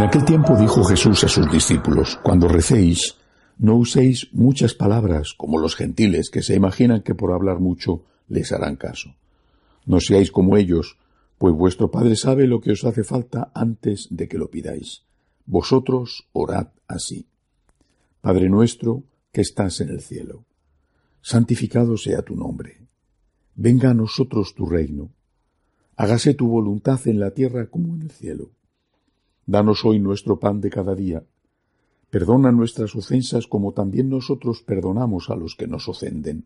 En aquel tiempo dijo Jesús a sus discípulos, cuando recéis, no uséis muchas palabras como los gentiles que se imaginan que por hablar mucho les harán caso. No seáis como ellos, pues vuestro Padre sabe lo que os hace falta antes de que lo pidáis. Vosotros orad así. Padre nuestro que estás en el cielo, santificado sea tu nombre. Venga a nosotros tu reino. Hágase tu voluntad en la tierra como en el cielo. Danos hoy nuestro pan de cada día Perdona nuestras ofensas como también nosotros perdonamos a los que nos ofenden.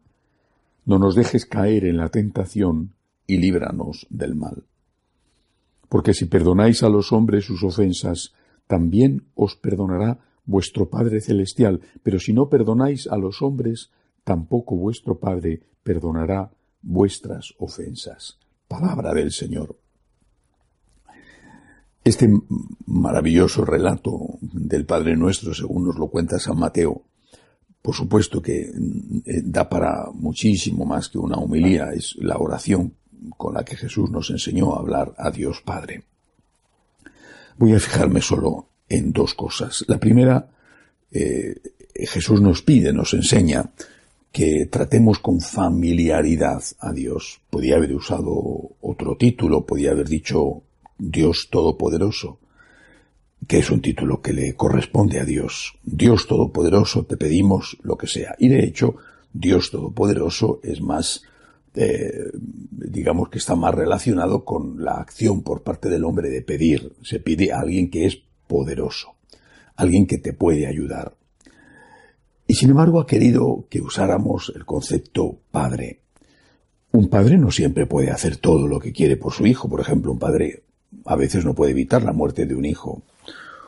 No nos dejes caer en la tentación y líbranos del mal. Porque si perdonáis a los hombres sus ofensas, también os perdonará vuestro Padre Celestial, pero si no perdonáis a los hombres, tampoco vuestro Padre perdonará vuestras ofensas. Palabra del Señor. Este maravilloso relato del Padre Nuestro, según nos lo cuenta San Mateo, por supuesto que eh, da para muchísimo más que una humilía, es la oración con la que Jesús nos enseñó a hablar a Dios Padre. Voy a fijarme solo en dos cosas. La primera, eh, Jesús nos pide, nos enseña que tratemos con familiaridad a Dios. Podía haber usado otro título, podía haber dicho Dios Todopoderoso, que es un título que le corresponde a Dios. Dios Todopoderoso, te pedimos lo que sea. Y de hecho, Dios Todopoderoso es más, eh, digamos que está más relacionado con la acción por parte del hombre de pedir. Se pide a alguien que es poderoso, alguien que te puede ayudar. Y sin embargo ha querido que usáramos el concepto padre. Un padre no siempre puede hacer todo lo que quiere por su hijo. Por ejemplo, un padre a veces no puede evitar la muerte de un hijo,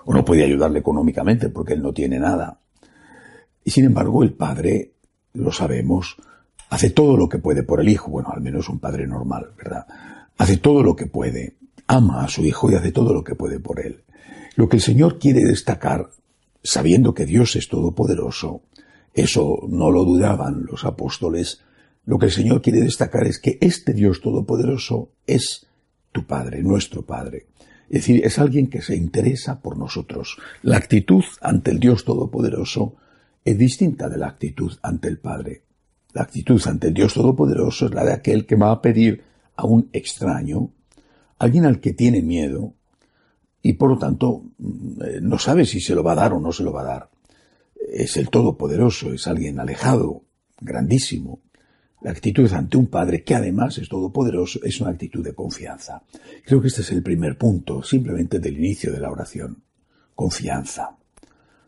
o no puede ayudarle económicamente porque él no tiene nada. Y sin embargo, el padre, lo sabemos, hace todo lo que puede por el hijo, bueno, al menos un padre normal, ¿verdad? Hace todo lo que puede, ama a su hijo y hace todo lo que puede por él. Lo que el Señor quiere destacar, sabiendo que Dios es todopoderoso, eso no lo dudaban los apóstoles, lo que el Señor quiere destacar es que este Dios todopoderoso es tu Padre, nuestro Padre. Es decir, es alguien que se interesa por nosotros. La actitud ante el Dios Todopoderoso es distinta de la actitud ante el Padre. La actitud ante el Dios Todopoderoso es la de aquel que va a pedir a un extraño, alguien al que tiene miedo, y por lo tanto mm, eh, no sabe si se lo va a dar o no se lo va a dar. Es el Todopoderoso, es alguien alejado, grandísimo, la actitud ante un Padre que además es todopoderoso es una actitud de confianza. Creo que este es el primer punto, simplemente del inicio de la oración. Confianza.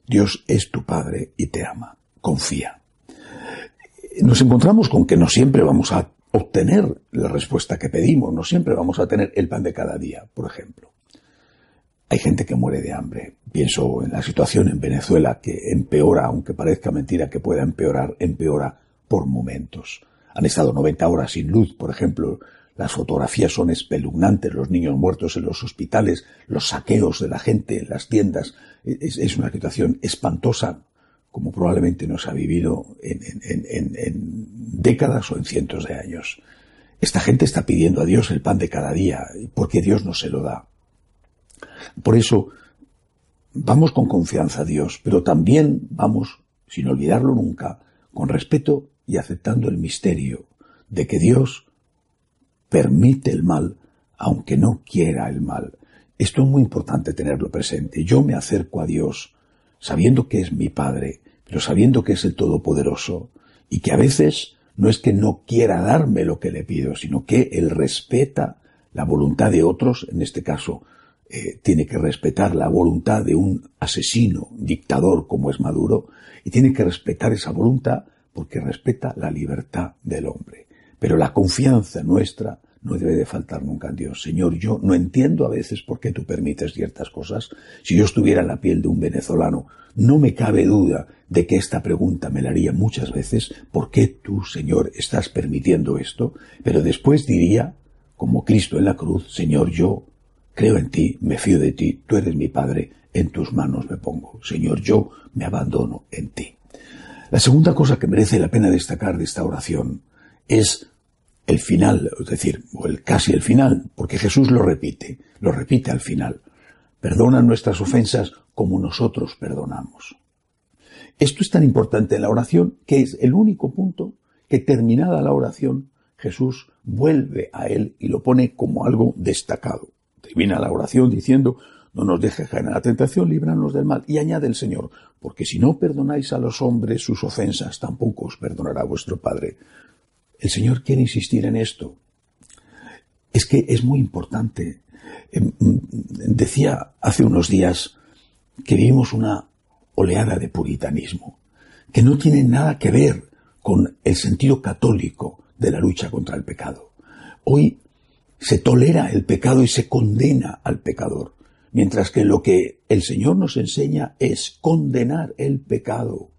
Dios es tu Padre y te ama. Confía. Nos encontramos con que no siempre vamos a obtener la respuesta que pedimos, no siempre vamos a tener el pan de cada día, por ejemplo. Hay gente que muere de hambre. Pienso en la situación en Venezuela que empeora, aunque parezca mentira que pueda empeorar, empeora por momentos. Han estado 90 horas sin luz, por ejemplo. Las fotografías son espeluznantes, los niños muertos en los hospitales, los saqueos de la gente en las tiendas. Es, una situación espantosa, como probablemente no se ha vivido en, en décadas o en cientos de años. Esta gente está pidiendo a Dios el pan de cada día, porque Dios no se lo da. Por eso, vamos con confianza a Dios, pero también vamos, sin olvidarlo nunca, con respeto y aceptando el misterio de que Dios permite el mal aunque no quiera el mal. Esto es muy importante tenerlo presente. Yo me acerco a Dios sabiendo que es mi Padre, pero sabiendo que es el Todopoderoso y que a veces no es que no quiera darme lo que le pido, sino que Él respeta la voluntad de otros, en este caso eh, tiene que respetar la voluntad de un asesino, dictador como es Maduro, y tiene que respetar esa voluntad porque respeta la libertad del hombre. Pero la confianza nuestra no debe de faltar nunca en Dios. Señor, yo no entiendo a veces por qué tú permites ciertas cosas. Si yo estuviera en la piel de un venezolano, no me cabe duda de que esta pregunta me la haría muchas veces, ¿por qué tú, Señor, estás permitiendo esto? Pero después diría, como Cristo en la cruz, Señor, yo creo en ti, me fío de ti, tú eres mi Padre, en tus manos me pongo. Señor, yo me abandono en ti. La segunda cosa que merece la pena destacar de esta oración es el final, es decir, o el casi el final, porque Jesús lo repite, lo repite al final. perdona nuestras ofensas como nosotros perdonamos. Esto es tan importante en la oración que es el único punto que terminada la oración Jesús vuelve a él y lo pone como algo destacado. Termina la oración diciendo, no nos dejes caer en la tentación, líbranos del mal. Y añade el Señor, porque si no perdonáis a los hombres sus ofensas, tampoco os perdonará vuestro Padre. El Señor quiere insistir en esto. Es que es muy importante. Em, mm, decía hace unos días que vivimos una oleada de puritanismo, que no tiene nada que ver con el sentido católico de la lucha contra el pecado. Hoy se tolera el pecado y se condena al pecador, mientras que lo que el Señor nos enseña es condenar el pecado,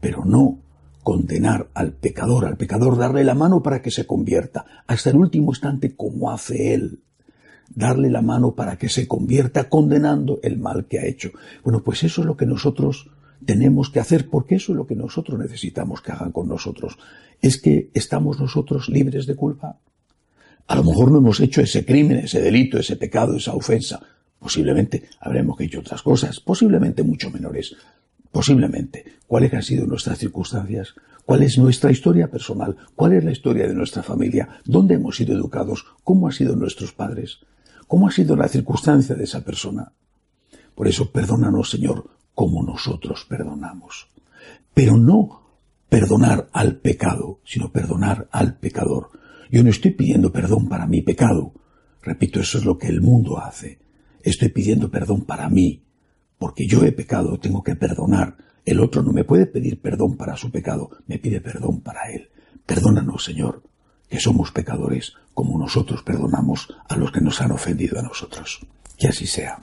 pero no condenar al pecador, al pecador darle la mano para que se convierta, hasta el último instante como hace Él, darle la mano para que se convierta condenando el mal que ha hecho. Bueno, pues eso es lo que nosotros tenemos que hacer, porque eso es lo que nosotros necesitamos que hagan con nosotros. Es que estamos nosotros libres de culpa. A lo mejor no hemos hecho ese crimen, ese delito, ese pecado, esa ofensa. Posiblemente habremos hecho otras cosas, posiblemente mucho menores. Posiblemente. ¿Cuáles han sido nuestras circunstancias? ¿Cuál es nuestra historia personal? ¿Cuál es la historia de nuestra familia? ¿Dónde hemos sido educados? ¿Cómo han sido nuestros padres? ¿Cómo ha sido la circunstancia de esa persona? Por eso, perdónanos, Señor, como nosotros perdonamos. Pero no perdonar al pecado, sino perdonar al pecador. Yo no estoy pidiendo perdón para mi pecado. Repito, eso es lo que el mundo hace. Estoy pidiendo perdón para mí. Porque yo he pecado, tengo que perdonar. El otro no me puede pedir perdón para su pecado, me pide perdón para él. Perdónanos, Señor, que somos pecadores como nosotros perdonamos a los que nos han ofendido a nosotros. Que así sea.